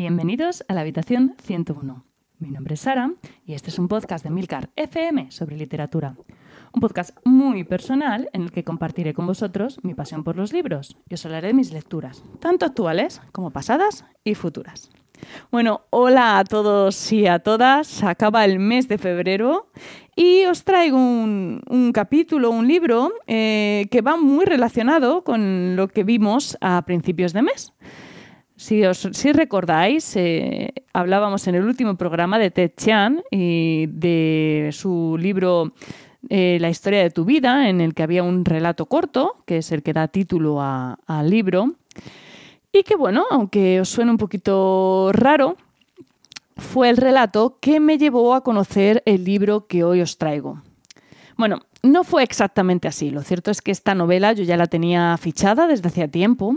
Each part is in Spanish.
Bienvenidos a la habitación 101. Mi nombre es Sara y este es un podcast de Milcar FM sobre literatura. Un podcast muy personal en el que compartiré con vosotros mi pasión por los libros y os hablaré de mis lecturas, tanto actuales como pasadas y futuras. Bueno, hola a todos y a todas. Acaba el mes de febrero y os traigo un, capítulo, un libro eh, que va muy relacionado con lo que vimos a principios de mes. Si, os, recordáis, eh, hablábamos en el último programa de Ted Chiang y de su libro eh, La historia de tu vida, en el que había un relato corto, que es el que da título al libro. Y que, bueno, aunque os suene un poquito raro, fue el relato que me llevó a conocer el libro que hoy os traigo. Bueno, no fue exactamente así. Lo cierto es que esta novela yo ya la tenía fichada desde hacía tiempo,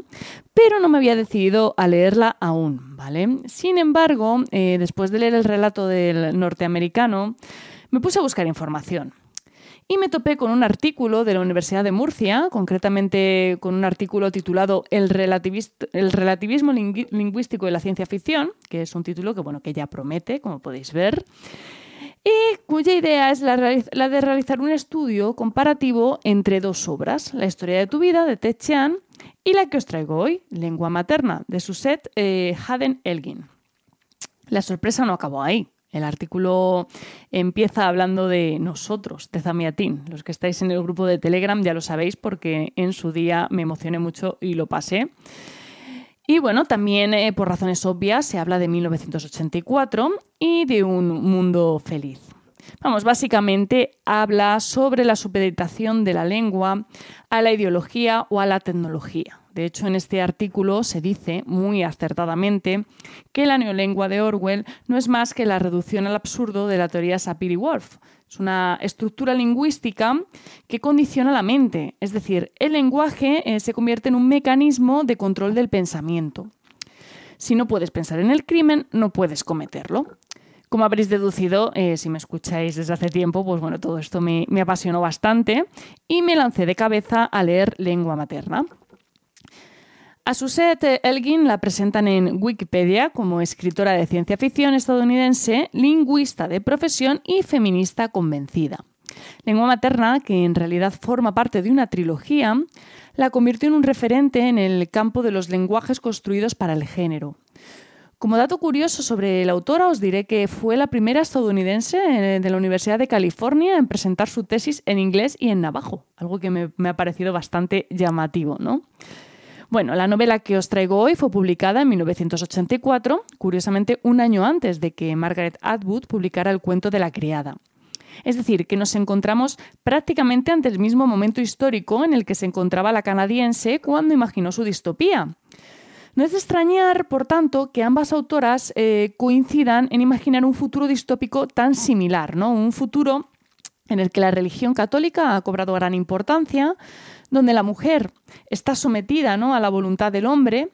pero no me había decidido a leerla aún, ¿vale? Sin embargo, eh, después de leer el relato del norteamericano, me puse a buscar información. Y me topé con un artículo de la Universidad de Murcia, concretamente con un artículo titulado El, relativismo lingüístico de la ciencia ficción, que es un título que, bueno, que ya promete, como podéis ver y cuya idea es la, de realizar un estudio comparativo entre dos obras, La historia de tu vida de Ted Chiang y la que os traigo hoy, Lengua materna de Suset eh, Haden Elgin. La sorpresa no acabó ahí. El artículo empieza hablando de nosotros, de Zamiatín. Los que estáis en el grupo de Telegram ya lo sabéis porque en su día me emocioné mucho y lo pasé. Y bueno, también eh, por razones obvias se habla de 1984 y de un mundo feliz. Vamos, básicamente habla sobre la supeditación de la lengua a la ideología o a la tecnología. De hecho, en este artículo se dice muy acertadamente que la neolengua de Orwell no es más que la reducción al absurdo de la teoría Sapir-Whorf, es una estructura lingüística que condiciona la mente, es decir, el lenguaje eh, se convierte en un mecanismo de control del pensamiento. Si no puedes pensar en el crimen, no puedes cometerlo. Como habréis deducido, eh, si me escucháis desde hace tiempo, pues bueno, todo esto me apasionó bastante y me lancé de cabeza a leer lengua materna. A Susette Elgin la presentan en Wikipedia como escritora de ciencia ficción estadounidense, lingüista de profesión y feminista convencida. Lengua materna, que en realidad forma parte de una trilogía, la convirtió en un referente en el campo de los lenguajes construidos para el género. Como dato curioso sobre la autora, os diré que fue la primera estadounidense eh, de la Universidad de California en presentar su tesis en inglés y en navajo, algo que me, me ha parecido bastante llamativo, ¿no? Bueno, la novela que os traigo hoy fue publicada en 1984, curiosamente un año antes de que Margaret Atwood publicara el cuento de la criada. Es decir, que nos encontramos prácticamente ante el mismo momento histórico en el que se encontraba la canadiense cuando imaginó su distopía. No es de extrañar, por tanto, que ambas autoras eh, coincidan en imaginar un futuro distópico tan similar, ¿no? Un futuro en el que la religión católica ha cobrado gran importancia, donde la mujer está sometida ¿no? a la voluntad del hombre.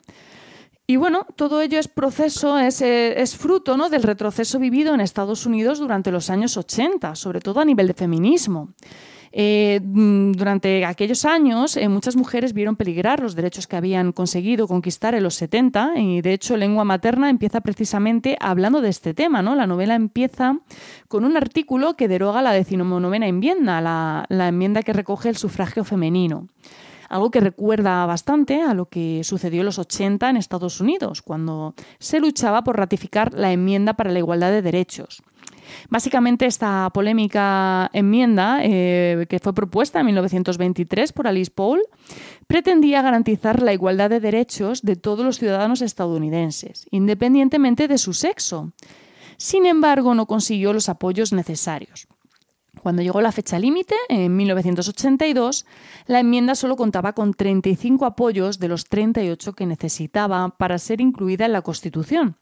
Y bueno, todo ello es proceso, es, eh, fruto ¿no? del retroceso vivido en Estados Unidos durante los años 80, sobre todo a nivel de feminismo. Eh, mm, durante aquellos años, eh, muchas mujeres vieron peligrar los derechos que habían conseguido conquistar en los 70 y, de hecho, Lengua Materna empieza precisamente hablando de este tema. ¿no? La novela empieza con un artículo que deroga la decimonovena enmienda, la, la enmienda que recoge el sufragio femenino algo que recuerda bastante a lo que sucedió en los 80 en Estados Unidos, cuando se luchaba por ratificar la enmienda para la igualdad de derechos. Básicamente esta polémica enmienda, eh, que fue propuesta en 1923 por Alice Paul, pretendía garantizar la igualdad de derechos de todos los ciudadanos estadounidenses, independientemente de su sexo. Sin embargo, no consiguió los apoyos necesarios. Cuando llegó la fecha límite, en 1982, la enmienda solo contaba con 35 apoyos de los 38 que necesitaba para ser incluida en la Constitución.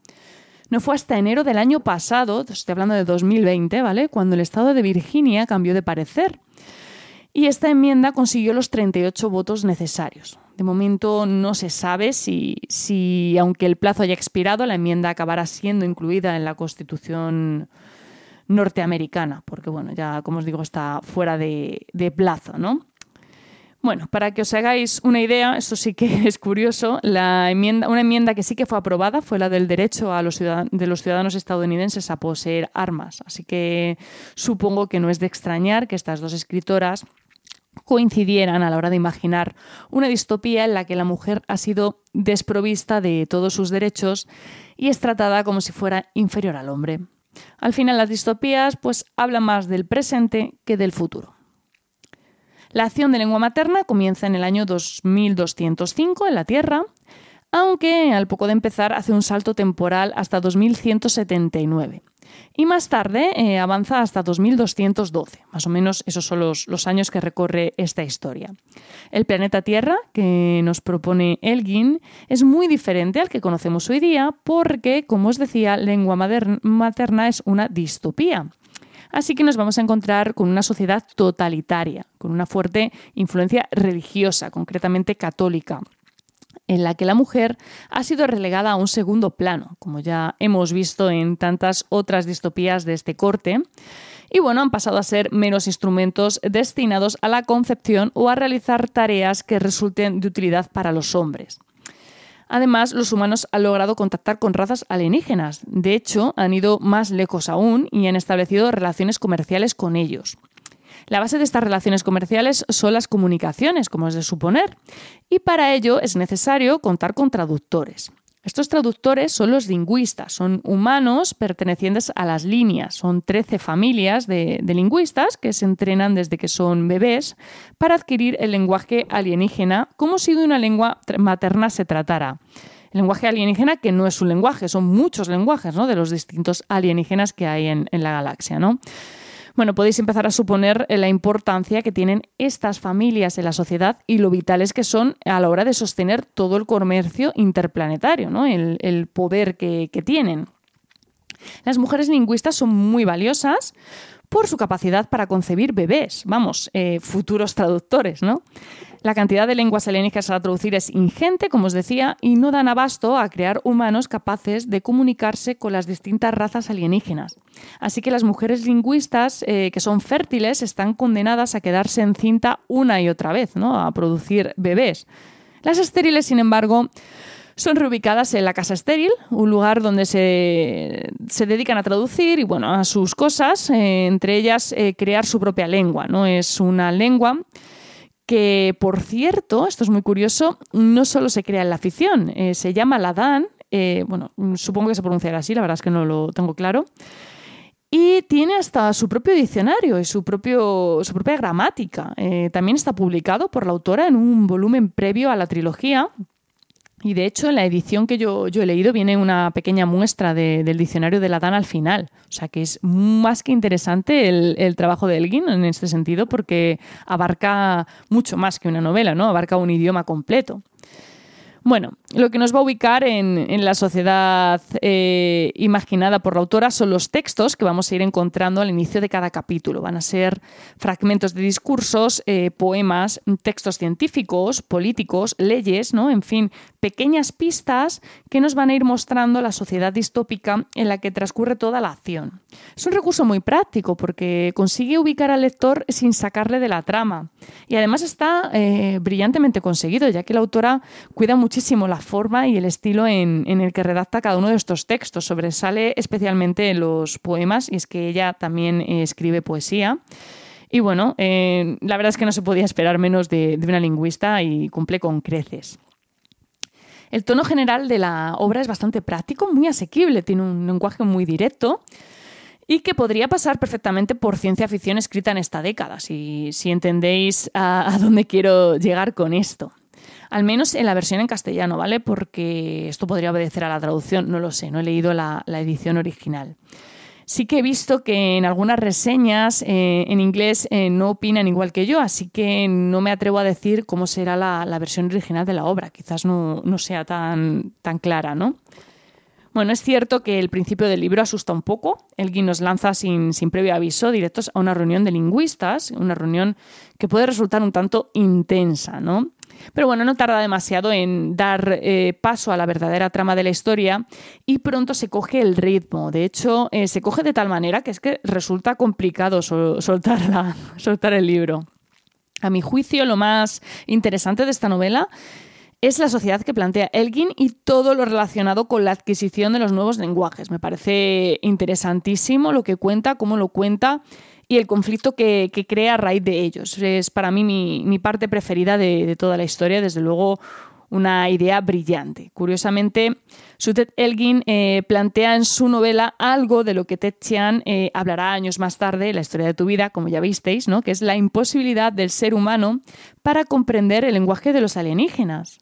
No fue hasta enero del año pasado, estoy hablando de 2020, ¿vale? Cuando el Estado de Virginia cambió de parecer. Y esta enmienda consiguió los 38 votos necesarios. De momento no se sabe si, si, aunque el plazo haya expirado, la enmienda acabará siendo incluida en la Constitución norteamericana, porque bueno, ya como os digo, está fuera de, de plazo, ¿no? Bueno, para que os hagáis una idea, esto sí que es curioso, la enmienda, una enmienda que sí que fue aprobada fue la del derecho a los de los ciudadanos estadounidenses a poseer armas. Así que supongo que no es de extrañar que estas dos escritoras coincidieran a la hora de imaginar una distopía en la que la mujer ha sido desprovista de todos sus derechos y es tratada como si fuera inferior al hombre. Al final las distopías pues hablan más del presente que del futuro. La acción de lengua materna comienza en el año 2205 en la Tierra, aunque al poco de empezar hace un salto temporal hasta 2179. Y más tarde eh, avanza hasta 2212. Más o menos esos son los, los, años que recorre esta historia. El planeta Tierra, que nos propone Elgin, es muy diferente al que conocemos hoy día porque, como os decía, lengua materna es una distopía. Así que nos vamos a encontrar con una sociedad totalitaria, con una fuerte influencia religiosa, concretamente católica en la que la mujer ha sido relegada a un segundo plano, como ya hemos visto en tantas otras distopías de este corte. Y bueno, han pasado a ser menos instrumentos destinados a la concepción o a realizar tareas que resulten de utilidad para los hombres. Además, los humanos han logrado contactar con razas alienígenas. De hecho, han ido más lejos aún y han establecido relaciones comerciales con ellos. La base de estas relaciones comerciales son las comunicaciones, como es de suponer, y para ello es necesario contar con traductores. Estos traductores son los lingüistas, son humanos pertenecientes a las líneas. Son 13 familias de, lingüistas que se entrenan desde que son bebés para adquirir el lenguaje alienígena como si de una lengua materna se tratara. El lenguaje alienígena que no es un lenguaje, son muchos lenguajes ¿no? de los distintos alienígenas que hay en, en la galaxia. ¿no? Bueno, podéis empezar a suponer eh, la importancia que tienen estas familias en la sociedad y lo vitales que son a la hora de sostener todo el comercio interplanetario, ¿no? el, poder que, tienen. Las mujeres lingüistas son muy valiosas por su capacidad para concebir bebés, vamos, eh, futuros traductores, ¿no? La cantidad de lenguas alienígenas a traducir es ingente, como os decía, y no dan abasto a crear humanos capaces de comunicarse con las distintas razas alienígenas. Así que las mujeres lingüistas eh, que son fértiles están condenadas a quedarse en cinta una y otra vez, ¿no? a producir bebés. Las estériles, sin embargo, son reubicadas en la casa estéril, un lugar donde se, dedican a traducir y bueno, a sus cosas, eh, entre ellas eh, crear su propia lengua. ¿no? Es una lengua que, por cierto, esto es muy curioso, no solo se crea en la ficción, eh, se llama Ladán, eh, bueno, supongo que se pronunciará así, la verdad es que no lo tengo claro, y tiene hasta su propio diccionario y su, propio, su propia gramática. Eh, también está publicado por la autora en un volumen previo a la trilogía, y de hecho, en la edición que yo, he leído viene una pequeña muestra del diccionario de la Dan al final. O sea que es más que interesante el, trabajo de Elgin en este sentido porque abarca mucho más que una novela, ¿no? Abarca un idioma completo. Bueno, lo que nos va a ubicar en, la sociedad eh, imaginada por la autora son los textos que vamos a ir encontrando al inicio de cada capítulo. Van a ser fragmentos de discursos, eh, poemas, textos científicos, políticos, leyes, ¿no? En fin, pequeñas pistas que nos van a ir mostrando la sociedad distópica en la que transcurre toda la acción. Es un recurso muy práctico porque consigue ubicar al lector sin sacarle de la trama. Y además está eh, brillantemente conseguido, ya que la autora cuida muchísimo la forma y el estilo en, el que redacta cada uno de estos textos. Sobresale especialmente en los poemas, y es que ella también eh, escribe poesía. Y bueno, eh, la verdad es que no se podía esperar menos de una lingüista y cumple con creces. El tono general de la obra es bastante práctico, muy asequible, tiene un lenguaje muy directo y que podría pasar perfectamente por ciencia ficción escrita en esta década, si, entendéis a, dónde quiero llegar con esto. Al menos en la versión en castellano, ¿vale? Porque esto podría obedecer a la traducción, no lo sé, no he leído la edición original. Sí que he visto que en algunas reseñas eh, en inglés eh, no opinan igual que yo, así que no me atrevo a decir cómo será la, versión original de la obra. Quizás no, sea tan, tan clara, ¿no? Bueno, es cierto que el principio del libro asusta un poco. Elgin nos lanza sin, sin, previo aviso directos a una reunión de lingüistas, una reunión que puede resultar un tanto intensa, ¿no? Pero bueno, no tarda demasiado en dar eh, paso a la verdadera trama de la historia y pronto se coge el ritmo. De hecho, eh, se coge de tal manera que es que resulta complicado soltar, soltar el libro. A mi juicio, lo más interesante de esta novela es la sociedad que plantea Elgin y todo lo relacionado con la adquisición de los nuevos lenguajes. Me parece interesantísimo lo que cuenta, cómo lo cuenta y el conflicto que, crea a raíz de ellos. Es para mí mi, parte preferida de, toda la historia, desde luego una idea brillante. Curiosamente, Sutet Elgin eh, plantea en su novela algo de lo que Ted Chiang eh, hablará años más tarde la historia de tu vida, como ya visteis, ¿no? que es la imposibilidad del ser humano para comprender el lenguaje de los alienígenas.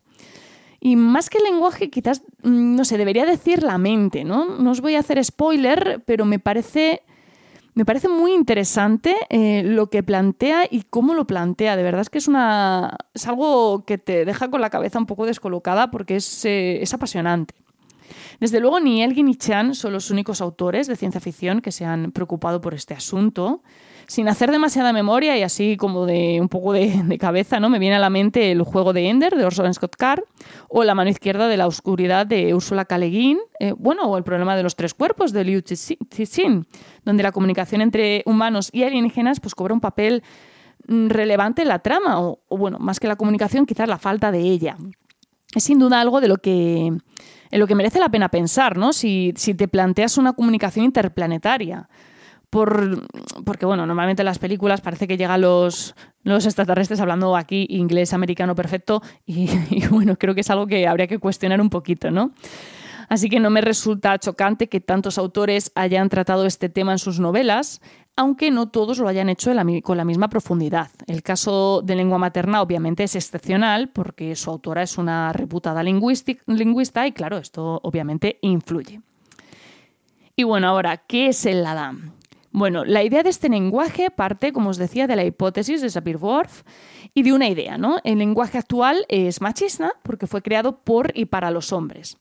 Y más que el lenguaje, quizás, mm, no sé, debería decir la mente, ¿no? No os voy a hacer spoiler, pero me parece, me parece muy interesante eh, lo que plantea y cómo lo plantea. De verdad es que es, una, es algo que te deja con la cabeza un poco descolocada porque es, eh, es apasionante. Desde luego, ni Elgin ni Chan son los únicos autores de ciencia ficción que se han preocupado por este asunto sin hacer demasiada memoria y así como de un poco de, cabeza, ¿no? Me viene a la mente el juego de Ender de Orson Scott Card o La mano izquierda de la oscuridad de Ursula K. Eh, bueno, o el problema de los tres cuerpos de Liu Cixin, donde la comunicación entre humanos y alienígenas pues cobra un papel relevante en la trama o, bueno, más que la comunicación, quizás la falta de ella. Es sin duda algo de lo que en lo que merece la pena pensar, ¿no? Si, te planteas una comunicación interplanetaria porque bueno, normalmente en las películas parece que llegan los, los extraterrestres hablando aquí inglés americano perfecto y, bueno, creo que es algo que habría que cuestionar un poquito, ¿no? Así que no me resulta chocante que tantos autores hayan tratado este tema en sus novelas, aunque no todos lo hayan hecho con la misma profundidad. El caso de lengua materna obviamente es excepcional porque su autora es una reputada lingüista y claro, esto obviamente influye. Y bueno, ahora, ¿qué es el Adam? Bueno, la idea de este lenguaje parte, como os decía, de la hipótesis de Sapir-Whorf y de una idea, ¿no? El lenguaje actual es machista porque fue creado por y para los hombres.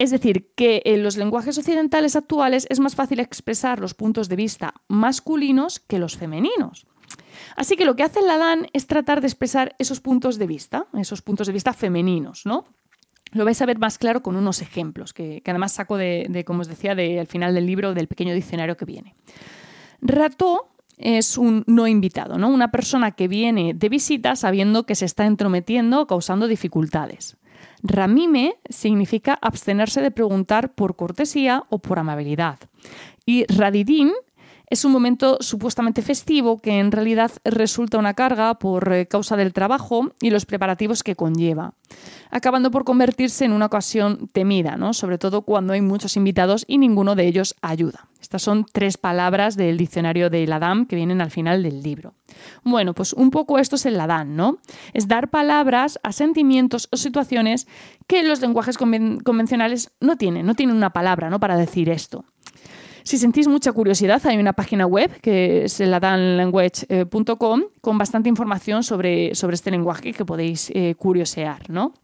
Es decir, que en los lenguajes occidentales actuales es más fácil expresar los puntos de vista masculinos que los femeninos. Así que lo que hace el Ladán es tratar de expresar esos puntos de vista, esos puntos de vista femeninos, ¿no? Lo vais a ver más claro con unos ejemplos, que, además saco de, como os decía, del final del libro, del pequeño diccionario que viene. Rató es un no invitado, ¿no? Una persona que viene de visita sabiendo que se está entrometiendo o causando dificultades. Ramime significa abstenerse de preguntar por cortesía o por amabilidad. Y radidín es un momento supuestamente festivo que en realidad resulta una carga por eh, causa del trabajo y los preparativos que conlleva, acabando por convertirse en una ocasión temida, ¿no? sobre todo cuando hay muchos invitados y ninguno de ellos ayuda. Estas son tres palabras del diccionario de Ladam que vienen al final del libro. Bueno, pues un poco esto es el Ladam, ¿no? Es dar palabras a sentimientos o situaciones que los lenguajes convencionales no tienen, no tienen una palabra ¿no? para decir esto. Si sentís mucha curiosidad, hay una página web que es ladanlanguage.com con bastante información sobre, sobre este lenguaje que podéis eh, curiosear, ¿no?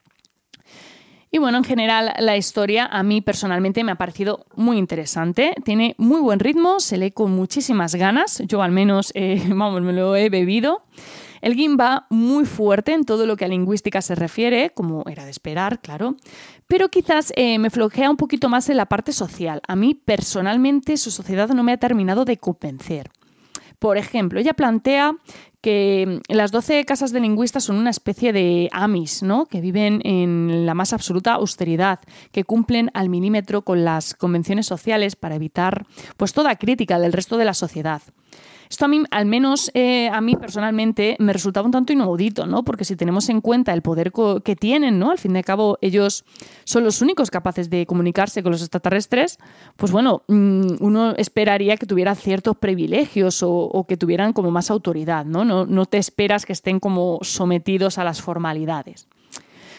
Y bueno, en general la historia a mí personalmente me ha parecido muy interesante. Tiene muy buen ritmo, se lee con muchísimas ganas. Yo al menos, eh, vamos, me lo he bebido. El GIM va muy fuerte en todo lo que a lingüística se refiere, como era de esperar, claro, pero quizás eh, me flojea un poquito más en la parte social. A mí personalmente su sociedad no me ha terminado de convencer. Por ejemplo, ella plantea que las 12 casas de lingüistas son una especie de amis, ¿no? que viven en la más absoluta austeridad, que cumplen al milímetro con las convenciones sociales para evitar pues, toda crítica del resto de la sociedad. Esto a mí, al menos eh, a mí personalmente, me resultaba un tanto inaudito, ¿no? Porque si tenemos en cuenta el poder que tienen, ¿no? Al fin y al cabo, ellos son los únicos capaces de comunicarse con los extraterrestres, pues bueno, mm, uno esperaría que tuviera ciertos privilegios o, que tuvieran como más autoridad, ¿no? ¿no? No te esperas que estén como sometidos a las formalidades.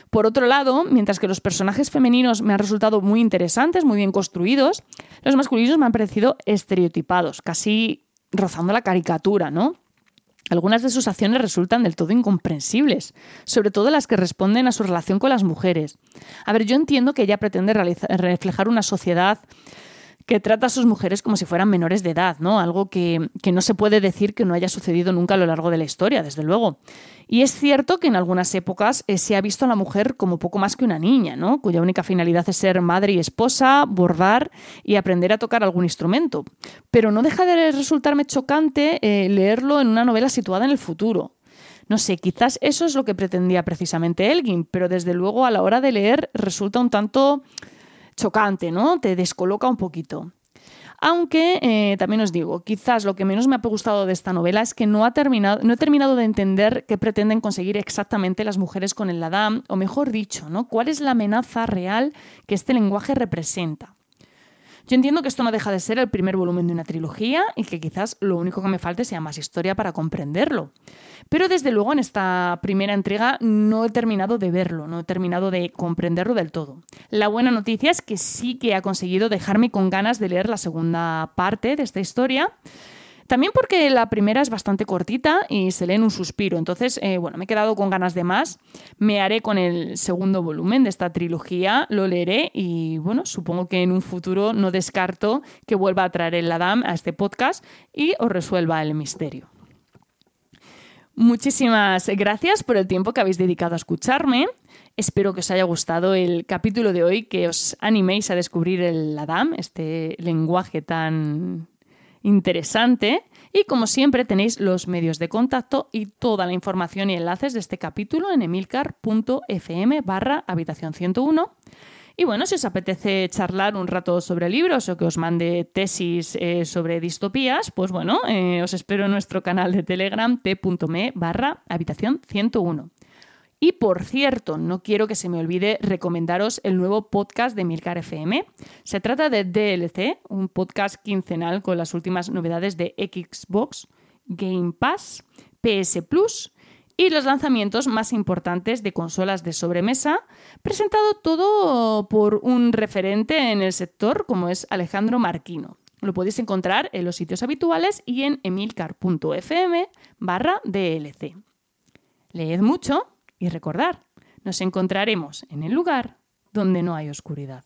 Por otro lado, mientras que los personajes femeninos me han resultado muy interesantes, muy bien construidos, los masculinos me han parecido estereotipados, casi rozando la caricatura, ¿no? Algunas de sus acciones resultan del todo incomprensibles, sobre todo las que responden a su relación con las mujeres. A ver, yo entiendo que ella pretende reflejar una sociedad que trata a sus mujeres como si fueran menores de edad, ¿no? Algo que, no se puede decir que no haya sucedido nunca a lo largo de la historia, desde luego. Y es cierto que en algunas épocas eh, se ha visto a la mujer como poco más que una niña, ¿no? Cuya única finalidad es ser madre y esposa, bordar y aprender a tocar algún instrumento. Pero no deja de resultarme chocante eh, leerlo en una novela situada en el futuro. No sé, quizás eso es lo que pretendía precisamente Elgin, pero desde luego a la hora de leer resulta un tanto chocante, ¿no? Te descoloca un poquito. Aunque eh, también os digo, quizás lo que menos me ha gustado de esta novela es que no, ha terminado, no he terminado de entender qué pretenden conseguir exactamente las mujeres con el Ladam, o mejor dicho, ¿no? cuál es la amenaza real que este lenguaje representa. Yo entiendo que esto no deja de ser el primer volumen de una trilogía y que quizás lo único que me falte sea más historia para comprenderlo. Pero desde luego en esta primera entrega no he terminado de verlo, no he terminado de comprenderlo del todo. La buena noticia es que sí que ha conseguido dejarme con ganas de leer la segunda parte de esta historia. También porque la primera es bastante cortita y se lee en un suspiro. Entonces, eh, bueno, me he quedado con ganas de más. Me haré con el segundo volumen de esta trilogía, lo leeré y, bueno, supongo que en un futuro no descarto que vuelva a traer el Adam a este podcast y os resuelva el misterio. Muchísimas gracias por el tiempo que habéis dedicado a escucharme. Espero que os haya gustado el capítulo de hoy, que os animéis a descubrir el Adam, este lenguaje tan interesante. Y como siempre tenéis los medios de contacto y toda la información y enlaces de este capítulo en emilcar.fm barra habitación 101. Y bueno, si os apetece charlar un rato sobre libros o que os mande tesis eh, sobre distopías, pues bueno, eh, os espero en nuestro canal de Telegram t.me barra habitación 101. Y por cierto, no quiero que se me olvide recomendaros el nuevo podcast de Milcar FM. Se trata de DLC, un podcast quincenal con las últimas novedades de Xbox, Game Pass, PS Plus y los lanzamientos más importantes de consolas de sobremesa, presentado todo por un referente en el sector como es Alejandro Marquino. Lo podéis encontrar en los sitios habituales y en emilcar.fm barra DLC. Leed mucho y recordar, nos encontraremos en el lugar donde no hay oscuridad.